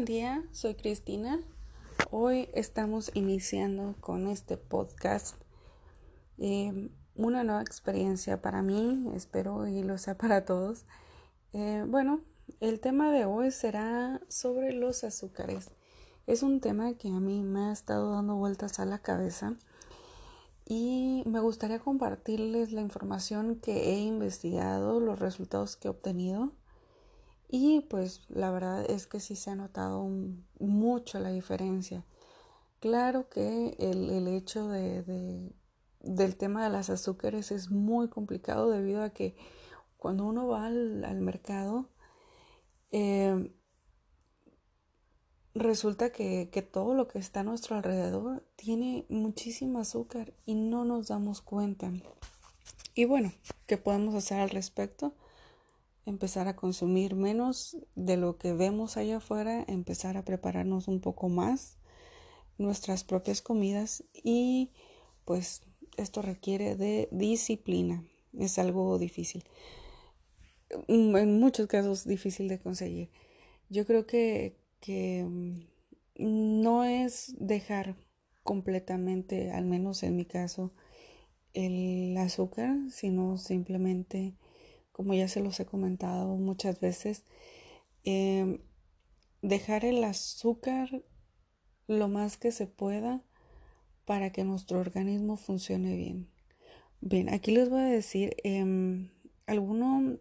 buen día, soy Cristina. Hoy estamos iniciando con este podcast eh, una nueva experiencia para mí, espero y lo sea para todos. Eh, bueno, el tema de hoy será sobre los azúcares. Es un tema que a mí me ha estado dando vueltas a la cabeza y me gustaría compartirles la información que he investigado, los resultados que he obtenido y pues la verdad es que sí se ha notado mucho la diferencia. Claro que el, hecho de, del tema de las azúcares es muy complicado debido a que cuando uno va al, mercado, eh, resulta que, que, todo lo que está a nuestro alrededor tiene muchísimo azúcar y no nos damos cuenta. Y bueno, ¿qué podemos hacer al respecto? Empezar a consumir menos de lo que vemos allá afuera, empezar a prepararnos un poco más nuestras propias comidas y pues esto requiere de disciplina. Es algo difícil. En muchos casos difícil de conseguir. Yo creo que, que mm, no es dejar completamente, al menos en mi caso, el azúcar, sino simplemente como ya se los he comentado muchas veces, em, dejar el azúcar lo más que se pueda para que nuestro organismo funcione bien. Bien, aquí les voy a decir eh, algunos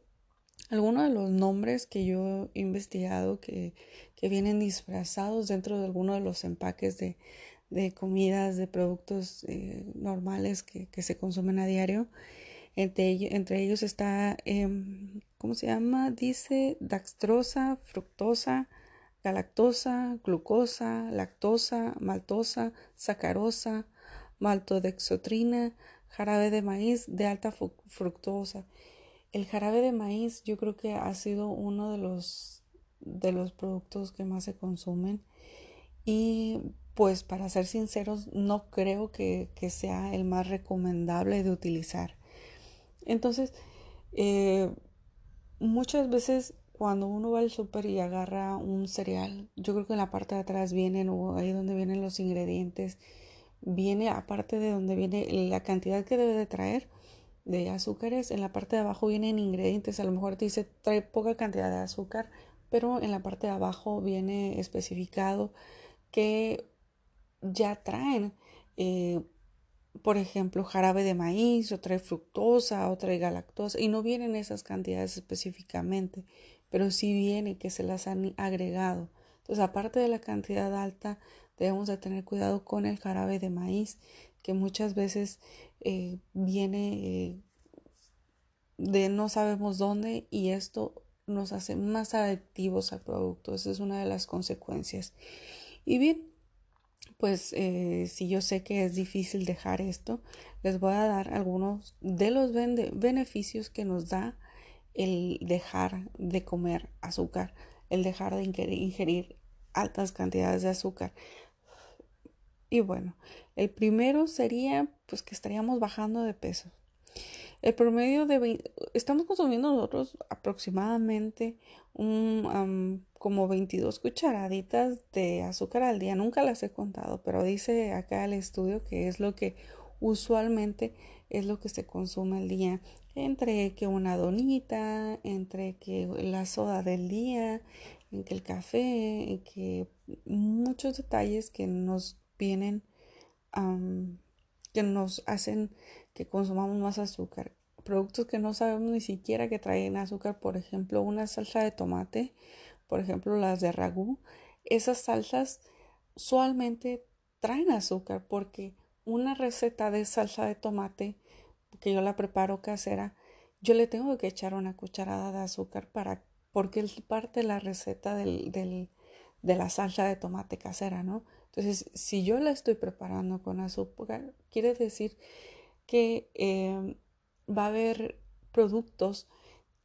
de los nombres que yo he investigado que, vienen disfrazados dentro de algunos de los empaques de, comidas, de productos eh, normales que, que, se consumen a diario. Entre, ellos está, em, ¿cómo se llama? Dice daxtrosa, fructosa, galactosa, glucosa, lactosa, maltosa, sacarosa, maltodexotrina, jarabe de maíz de alta fructosa. El jarabe de maíz yo creo que ha sido uno de los, de los productos que más se consumen y pues para ser sinceros no creo que sea el más recomendable de utilizar. Entonces, eh, muchas veces cuando uno va al súper y agarra un cereal, yo creo que en la parte de atrás vienen, o ahí donde vienen los ingredientes, viene aparte de donde viene la cantidad que debe de traer de azúcares, en la parte de abajo vienen ingredientes, a lo mejor te dice trae poca cantidad de azúcar, pero en la parte de abajo viene especificado que ya traen eh, por ejemplo, jarabe de maíz, o trae fructosa, o trae galactosa, y no vienen esas cantidades específicamente, pero sí viene que se las han agregado. Entonces, aparte de la cantidad alta, debemos de tener cuidado con el jarabe de maíz, que muchas veces eh, viene eh, de no sabemos dónde y esto nos hace más adictivos al producto. Esa es una de las consecuencias. Y bien, pues eh, si yo sé que es difícil dejar esto, les voy a dar algunos de los beneficios que nos da el dejar de comer azúcar, el dejar de ingerir altas cantidades de azúcar. Y bueno, el primero sería pues que estaríamos bajando de peso. El promedio de estamos consumiendo nosotros aproximadamente un, como 22 cucharaditas de azúcar al día. Nunca las he contado, pero dice acá el estudio que es lo que usualmente es lo que se consume al día. Entre que una donita, entre que la soda del día, en que el café, que muchos detalles que nos vienen, que nos hacen que consumamos más azúcar. Productos que no sabemos ni siquiera que traen azúcar, por ejemplo, una salsa de tomate, por ejemplo, las de ragú. Esas salsas usualmente traen azúcar porque una receta de salsa de tomate que yo la preparo casera, yo le tengo que echar una cucharada de azúcar para porque es parte de la receta del, de la salsa de tomate casera, ¿no? Entonces, si yo la estoy preparando con azúcar, quiere decir que em, va a haber productos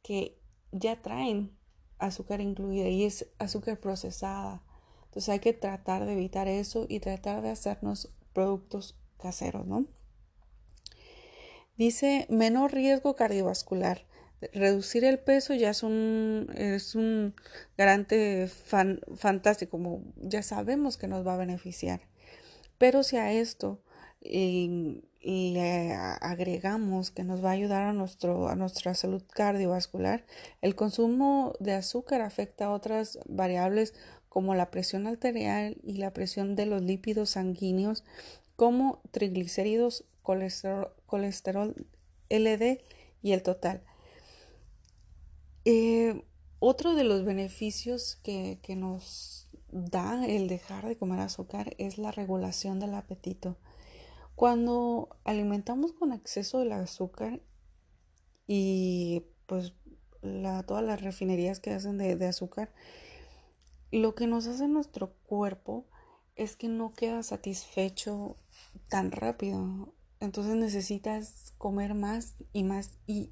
que ya traen azúcar incluida y es azúcar procesada. Entonces hay que tratar de evitar eso y tratar de hacernos productos caseros, ¿no? Dice menor riesgo cardiovascular. reducir el peso ya es un, es un garante fantástico, como ya sabemos que nos va a beneficiar. Pero si a esto y, le agregamos que nos va a ayudar a, nuestro, a nuestra salud cardiovascular, el consumo de azúcar afecta a otras variables como la presión arterial y la presión de los lípidos sanguíneos como triglicéridos, colesterol, colesterol LD y el total. Eh, otro de los beneficios que, que nos da el dejar de comer azúcar es la regulación del apetito. Cuando alimentamos con exceso del azúcar y pues todas las refinerías que hacen de, azúcar, lo que nos hace nuestro cuerpo es que no queda satisfecho tan rápido. Entonces necesitas comer más y más y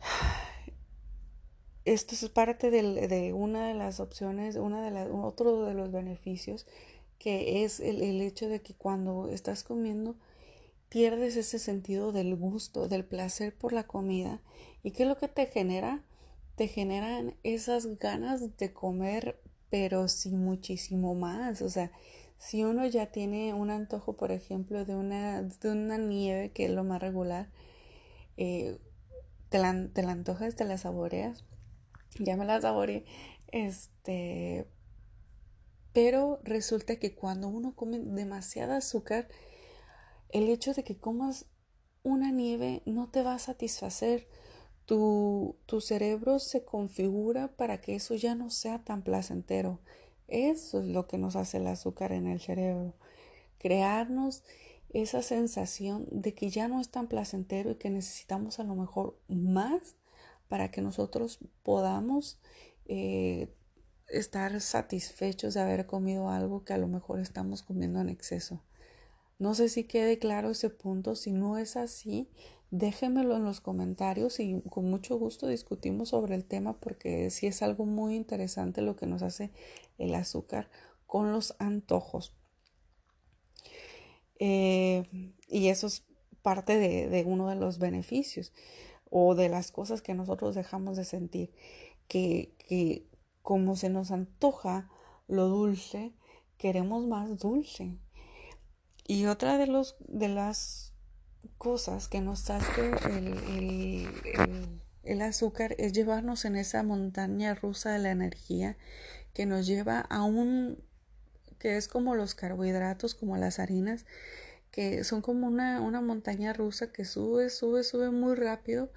esto es parte de, una de las opciones, una de otro de los beneficios que es el, hecho de que cuando estás comiendo pierdes ese sentido del gusto, del placer por la comida. ¿Y qué es lo que te genera? Te generan esas ganas de comer, pero sin muchísimo más. O sea, si uno ya tiene un antojo, por ejemplo, de una, de una nieve, que es lo más regular, eh, te, la, te la antojas, te la saboreas. Ya me la saboreé. Este, pero resulta que cuando uno come demasiada azúcar, el hecho de que comas una nieve no te va a satisfacer. Tu, tu cerebro se configura para que eso ya no sea tan placentero. Eso es lo que nos hace el azúcar en el cerebro. Crearnos esa sensación de que ya no es tan placentero y que necesitamos a lo mejor más para que nosotros podamos eh, estar satisfechos de haber comido algo que a lo mejor estamos comiendo en exceso. No sé si quede claro ese punto. Si no es así, déjenmelo en los comentarios y con mucho gusto discutimos sobre el tema porque sí es algo muy interesante lo que nos hace el azúcar con los antojos. Eh, y eso es parte de, uno de los beneficios o de las cosas que nosotros dejamos de sentir. Que, que como se nos antoja lo dulce, queremos más dulce. Y otra de, los, de las cosas que nos hace el, el, azúcar es llevarnos en esa montaña rusa de la energía que nos lleva a un que es como los carbohidratos, como las harinas, que son como una, una montaña rusa que sube, sube, sube muy rápido,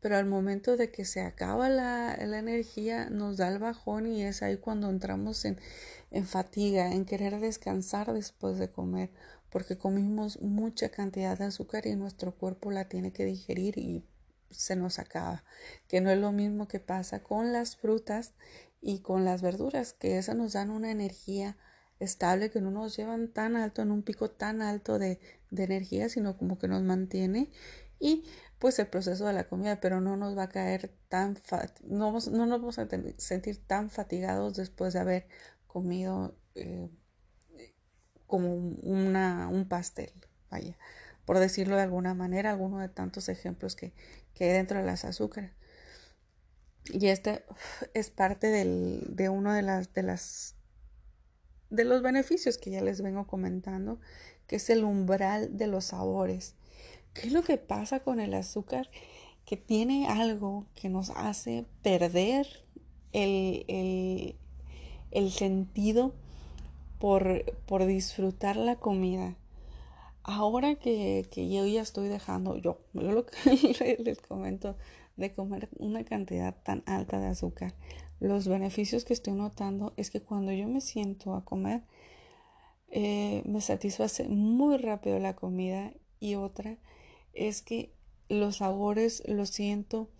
pero al momento de que se acaba la, energía nos da el bajón y es ahí cuando entramos en, en fatiga, en querer descansar después de comer, porque comimos mucha cantidad de azúcar y nuestro cuerpo la tiene que digerir y se nos acaba, que no es lo mismo que pasa con las frutas y con las verduras, que esas nos dan una energía estable, que no nos llevan tan alto, en un pico tan alto de, de energía, sino como que nos mantiene y pues el proceso de la comida, pero no nos va a caer tan, no, no nos vamos a sentir tan fatigados después de haber comido eh, como una, un pastel, vaya, por decirlo de alguna manera, alguno de tantos ejemplos que, que hay dentro de las azúcares. Y este es parte del, de uno de las, de las de los beneficios que ya les vengo comentando, que es el umbral de los sabores. ¿Qué es lo que pasa con el azúcar? Que tiene algo que nos hace perder el, sentido por, por, disfrutar la comida. Ahora que, yo ya estoy dejando, yo, lo que les comento, de comer una cantidad tan alta de azúcar, los beneficios que estoy notando es que cuando yo me siento a comer, eh, me satisface muy rápido la comida y otra es que los sabores los siento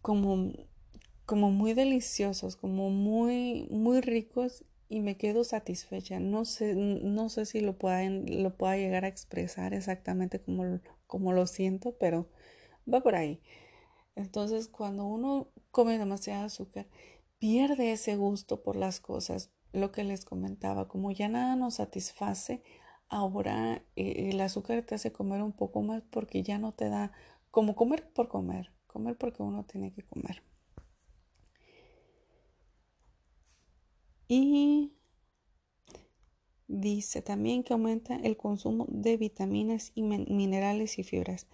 como, como muy deliciosos, como muy, muy ricos y me quedo satisfecha. No sé, no sé si lo, pueden, lo pueda llegar a expresar exactamente como, como lo siento, pero va por ahí. Entonces, cuando uno come demasiado azúcar, pierde ese gusto por las cosas. Lo que les comentaba, como ya nada nos satisface, ahora eh, el azúcar te hace comer un poco más porque ya no te da como comer por comer, comer porque uno tiene que comer. Y dice también que aumenta el consumo de vitaminas y minerales y fibras.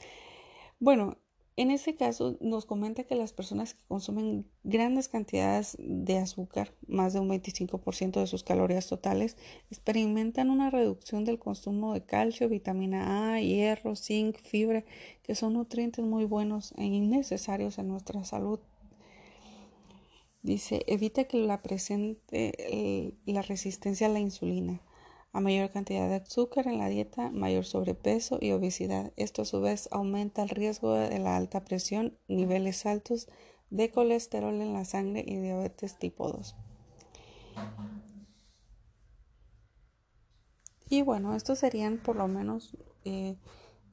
Bueno, en este caso nos comenta que las personas que consumen grandes cantidades de azúcar, más de un 25% de sus calorías totales, experimentan una reducción del consumo de calcio, vitamina A, hierro, zinc, fibra, que son nutrientes muy buenos e innecesarios en nuestra salud. Dice, evita que la presente la resistencia a la insulina. A mayor cantidad de azúcar en la dieta, mayor sobrepeso y obesidad. Esto a su vez aumenta el riesgo de la alta presión, niveles altos de colesterol en la sangre y diabetes tipo 2. Y bueno, estos serían por lo menos eh,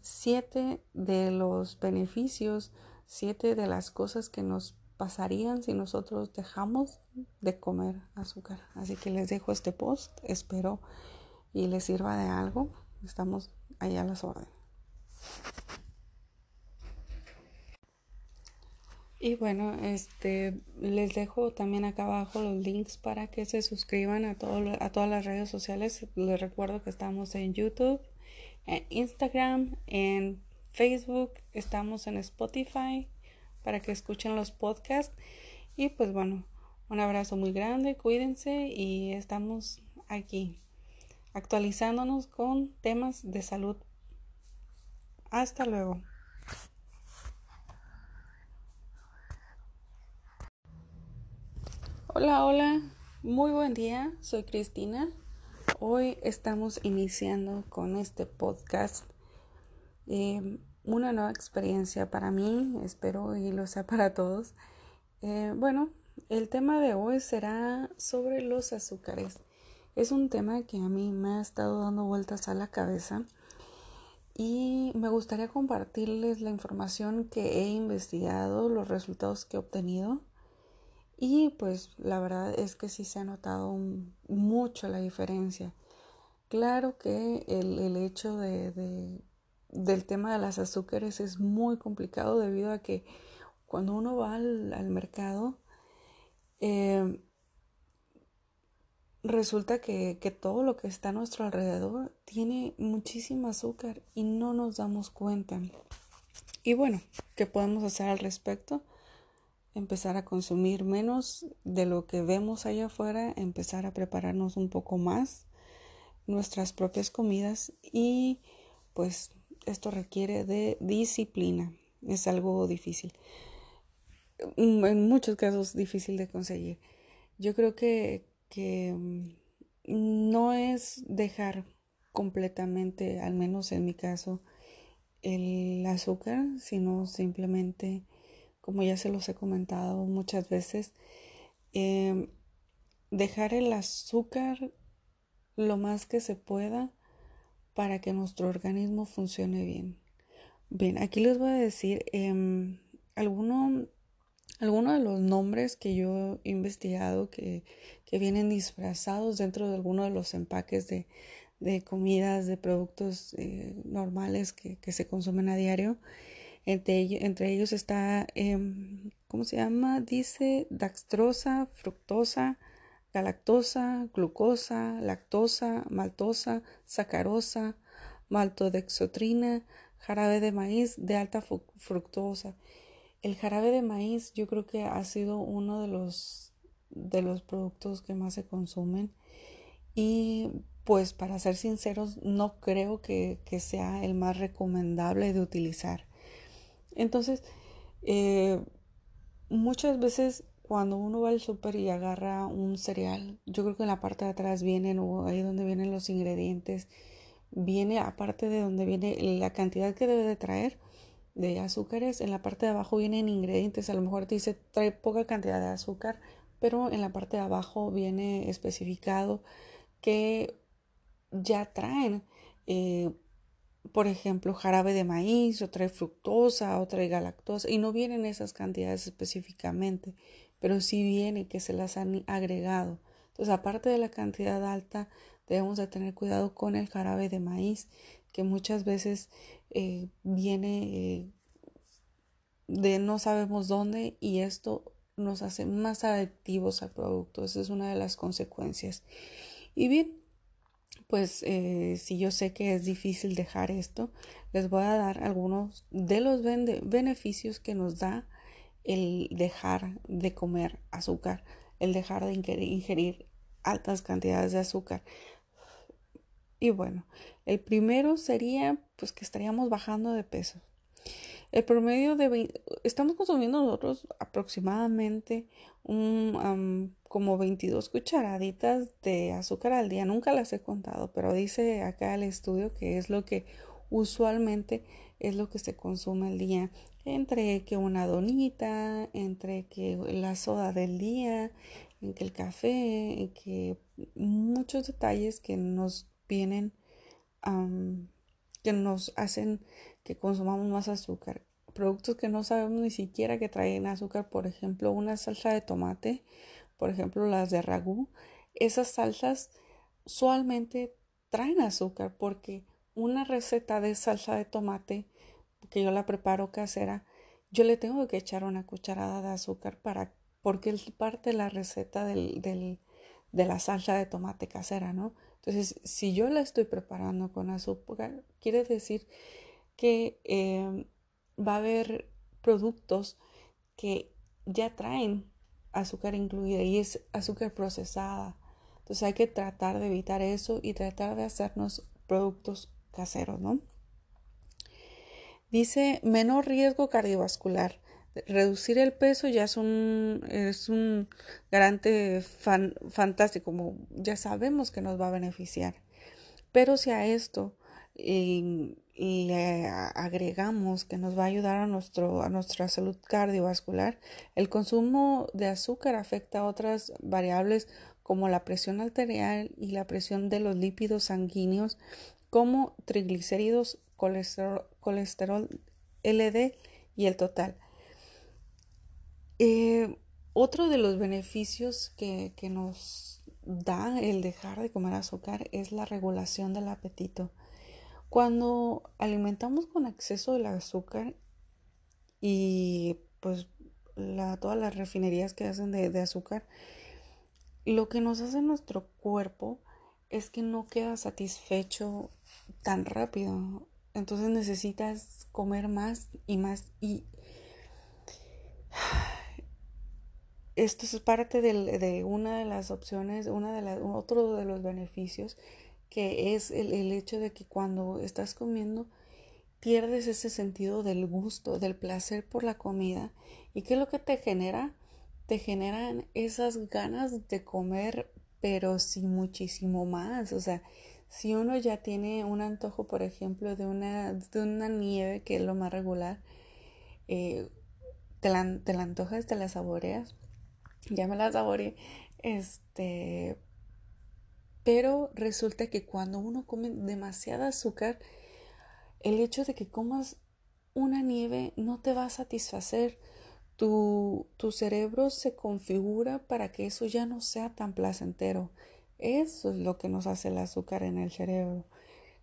siete de los beneficios, siete de las cosas que nos pasarían si nosotros dejamos de comer azúcar. Así que les dejo este post. Espero y les sirva de algo, estamos ahí a las órdenes. Y bueno, este les dejo también acá abajo los links para que se suscriban a, a todas las redes sociales. Les recuerdo que estamos en YouTube, en Instagram, en Facebook, estamos en Spotify para que escuchen los podcasts. Y pues bueno, un abrazo muy grande, cuídense y estamos aquí actualizándonos con temas de salud. Hasta luego. Hola, hola, muy buen día, soy Cristina. Hoy estamos iniciando con este podcast. Eh, una nueva experiencia para mí, espero y lo sea para todos. Eh, bueno, el tema de hoy será sobre los azúcares. Es un tema que a mí me ha estado dando vueltas a la cabeza y me gustaría compartirles la información que he investigado, los resultados que he obtenido y pues la verdad es que sí se ha notado mucho la diferencia. Claro que el, hecho de, del tema de las azúcares es muy complicado debido a que cuando uno va al, mercado eh, resulta que, todo lo que está a nuestro alrededor tiene muchísimo azúcar y no nos damos cuenta. Y bueno, ¿qué podemos hacer al respecto? Empezar a consumir menos de lo que vemos allá afuera, empezar a prepararnos un poco más nuestras propias comidas y pues esto requiere de disciplina. Es algo difícil. En muchos casos difícil de conseguir. Yo creo que, que mm, no es dejar completamente, al menos en mi caso, el azúcar, sino simplemente, como ya se los he comentado muchas veces, em, dejar el azúcar lo más que se pueda para que nuestro organismo funcione bien. Bien, aquí les voy a decir eh, alguno algunos de los nombres que yo he investigado que, vienen disfrazados dentro de algunos de los empaques de, comidas, de productos eh, normales que, se consumen a diario. Entre, ellos está, em, ¿cómo se llama? Dice daxtrosa, fructosa, galactosa, glucosa, lactosa, maltosa, sacarosa, maltodexotrina, jarabe de maíz de alta fructosa. El jarabe de maíz yo creo que ha sido uno de los, de los productos que más se consumen y pues para ser sinceros no creo que, sea el más recomendable de utilizar. Entonces, eh, muchas veces cuando uno va al súper y agarra un cereal, yo creo que en la parte de atrás vienen o ahí donde vienen los ingredientes, viene aparte de donde viene la cantidad que debe de traer, de azúcares, en la parte de abajo vienen ingredientes, a lo mejor te dice trae poca cantidad de azúcar, pero en la parte de abajo viene especificado que ya traen, eh, por ejemplo, jarabe de maíz, o trae fructosa, o trae galactosa, y no vienen esas cantidades específicamente, pero sí viene que se las han agregado. Entonces, aparte de la cantidad alta, debemos de tener cuidado con el jarabe de maíz, que muchas veces eh, viene eh, de no sabemos dónde y esto nos hace más adictivos al producto. Esa es una de las consecuencias. Y bien, pues eh, si yo sé que es difícil dejar esto, les voy a dar algunos de los beneficios que nos da el dejar de comer azúcar, el dejar de ingerir altas cantidades de azúcar. Y bueno, el primero sería pues que estaríamos bajando de peso. El promedio de estamos consumiendo nosotros aproximadamente un, como 22 cucharaditas de azúcar al día. Nunca las he contado, pero dice acá el estudio que es lo que usualmente es lo que se consume al día. Entre que una donita, entre que la soda del día, en que el café, en que muchos detalles que nos vienen, que nos hacen que consumamos más azúcar. Productos que no sabemos ni siquiera que traen azúcar, por ejemplo, una salsa de tomate, por ejemplo, las de ragú. Esas salsas usualmente traen azúcar porque una receta de salsa de tomate que yo la preparo casera, yo le tengo que echar una cucharada de azúcar para porque es parte de la receta del, de la salsa de tomate casera, ¿no? Entonces, si yo la estoy preparando con azúcar, quiere decir que em, va a haber productos que ya traen azúcar incluida y es azúcar procesada. Entonces hay que tratar de evitar eso y tratar de hacernos productos caseros, ¿no? Dice menor riesgo cardiovascular reducir el peso ya es un, es un garante fantástico, ya sabemos que nos va a beneficiar. Pero si a esto le agregamos que nos va a ayudar a, nuestro, a nuestra salud cardiovascular, el consumo de azúcar afecta a otras variables como la presión arterial y la presión de los lípidos sanguíneos, como triglicéridos, colesterol, colesterol LD y el total. Eh, otro de los beneficios que, que, nos da el dejar de comer azúcar es la regulación del apetito. Cuando alimentamos con exceso del azúcar y pues todas las refinerías que hacen de, de azúcar, lo que nos hace nuestro cuerpo es que no queda satisfecho tan rápido. Entonces necesitas comer más y más y esto es parte de una de las opciones, una de otro de los beneficios, que es el, el hecho de que cuando estás comiendo pierdes ese sentido del gusto, del placer por la comida. ¿Y qué es lo que te genera? Te generan esas ganas de comer, pero sí muchísimo más. O sea, si uno ya tiene un antojo, por ejemplo, de una, de una nieve, que es lo más regular, eh, te, la, te la antojas, te la saboreas, ya me la saboreé. Este, pero resulta que cuando uno come demasiada azúcar, el hecho de que comas una nieve no te va a satisfacer. Tu, tu cerebro se configura para que eso ya no sea tan placentero. Eso es lo que nos hace el azúcar en el cerebro.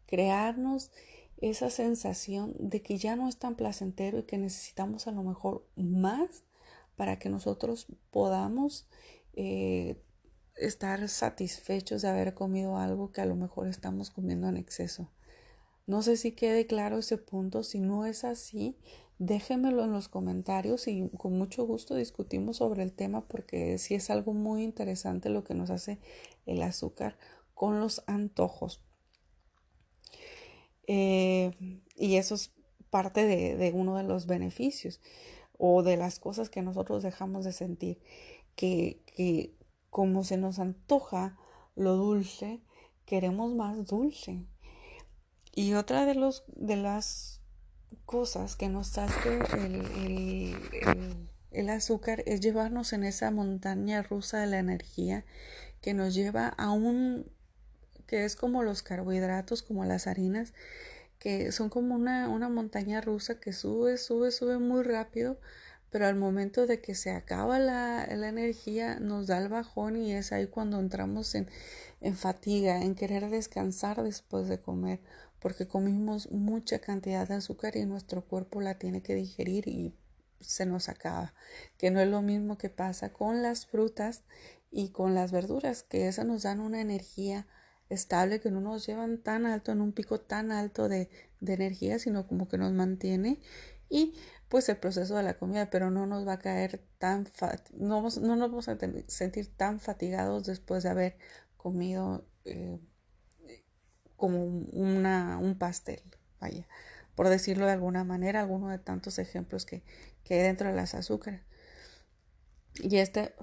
Crearnos esa sensación de que ya no es tan placentero y que necesitamos a lo mejor más para que nosotros podamos eh, estar satisfechos de haber comido algo que a lo mejor estamos comiendo en exceso. No sé si quede claro ese punto. Si no es así, déjenmelo en los comentarios y con mucho gusto discutimos sobre el tema porque sí es algo muy interesante lo que nos hace el azúcar con los antojos. Eh, y eso es parte de uno de los beneficios o de las cosas que nosotros dejamos de sentir, que, que como se nos antoja lo dulce, queremos más dulce. Y otra de, los, de las cosas que nos hace el, el, azúcar es llevarnos en esa montaña rusa de la energía que nos lleva a un que es como los carbohidratos, como las harinas, que son como una, una montaña rusa que sube, sube, sube muy rápido, pero al momento de que se acaba la, la energía nos da el bajón y es ahí cuando entramos en, en fatiga, en querer descansar después de comer, porque comimos mucha cantidad de azúcar y nuestro cuerpo la tiene que digerir y se nos acaba, que no es lo mismo que pasa con las frutas y con las verduras, que esas nos dan una energía estable, que no nos llevan tan alto, en un pico tan alto de, de energía, sino como que nos mantiene y pues el proceso de la comida, pero no nos va a caer tan, no, no nos vamos a sentir tan fatigados después de haber comido eh, como una, un pastel, vaya, por decirlo de alguna manera, alguno de tantos ejemplos que, que hay dentro de las azúcares. Y este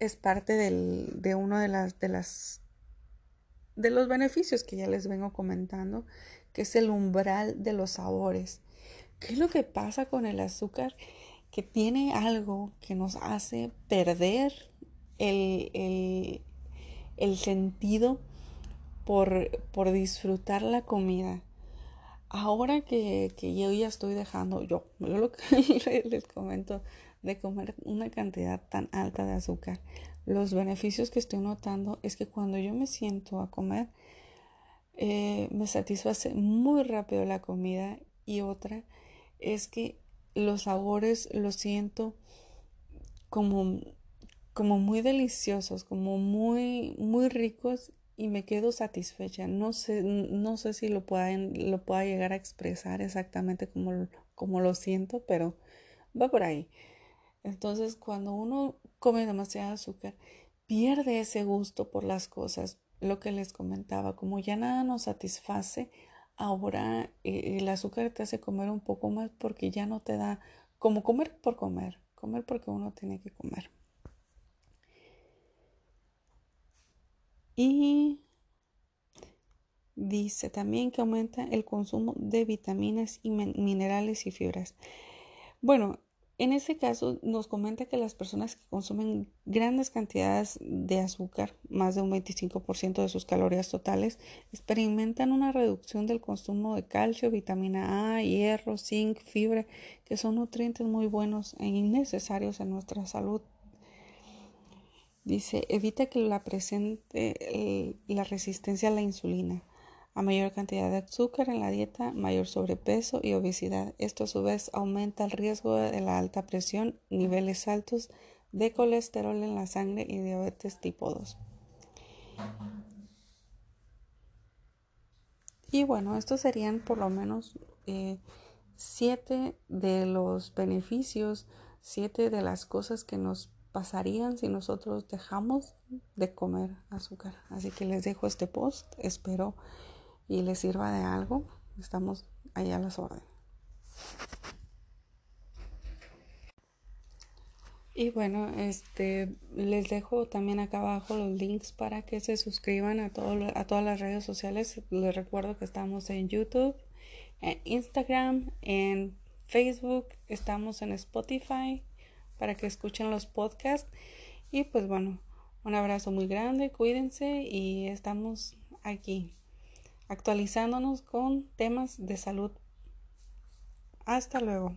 es parte del, de uno de las, de las de los beneficios que ya les vengo comentando, que es el umbral de los sabores. ¿Qué es lo que pasa con el azúcar? Que tiene algo que nos hace perder el, el, sentido por, por, disfrutar la comida. Ahora que, que, yo ya estoy dejando, yo, yo lo que les comento, de comer una cantidad tan alta de azúcar, los beneficios que estoy notando es que cuando yo me siento a comer, eh, me satisface muy rápido la comida y otra es que los sabores los siento como, como muy deliciosos, como muy, muy ricos y me quedo satisfecha. No sé, no sé si lo, pueden, lo pueda llegar a expresar exactamente como, como lo siento, pero va por ahí. Entonces, cuando uno come demasiado azúcar, pierde ese gusto por las cosas. Lo que les comentaba, como ya nada nos satisface, ahora eh, el azúcar te hace comer un poco más porque ya no te da como comer por comer, comer porque uno tiene que comer. Y dice también que aumenta el consumo de vitaminas y minerales y fibras. Bueno, en este caso nos comenta que las personas que consumen grandes cantidades de azúcar, más de un 25% de sus calorías totales, experimentan una reducción del consumo de calcio, vitamina A, hierro, zinc, fibra, que son nutrientes muy buenos e innecesarios en nuestra salud. Dice, evita que la presente la resistencia a la insulina a mayor cantidad de azúcar en la dieta, mayor sobrepeso y obesidad. Esto a su vez aumenta el riesgo de la alta presión, niveles altos de colesterol en la sangre y diabetes tipo 2. Y bueno, estos serían por lo menos eh, siete de los beneficios, siete de las cosas que nos pasarían si nosotros dejamos de comer azúcar. Así que les dejo este post. Espero y les sirva de algo, estamos ahí a las órdenes. Y bueno, este les dejo también acá abajo los links para que se suscriban a, todo, a todas las redes sociales. Les recuerdo que estamos en YouTube, en Instagram, en Facebook, estamos en Spotify para que escuchen los podcasts. Y pues bueno, un abrazo muy grande, cuídense y estamos aquí actualizándonos con temas de salud. Hasta luego.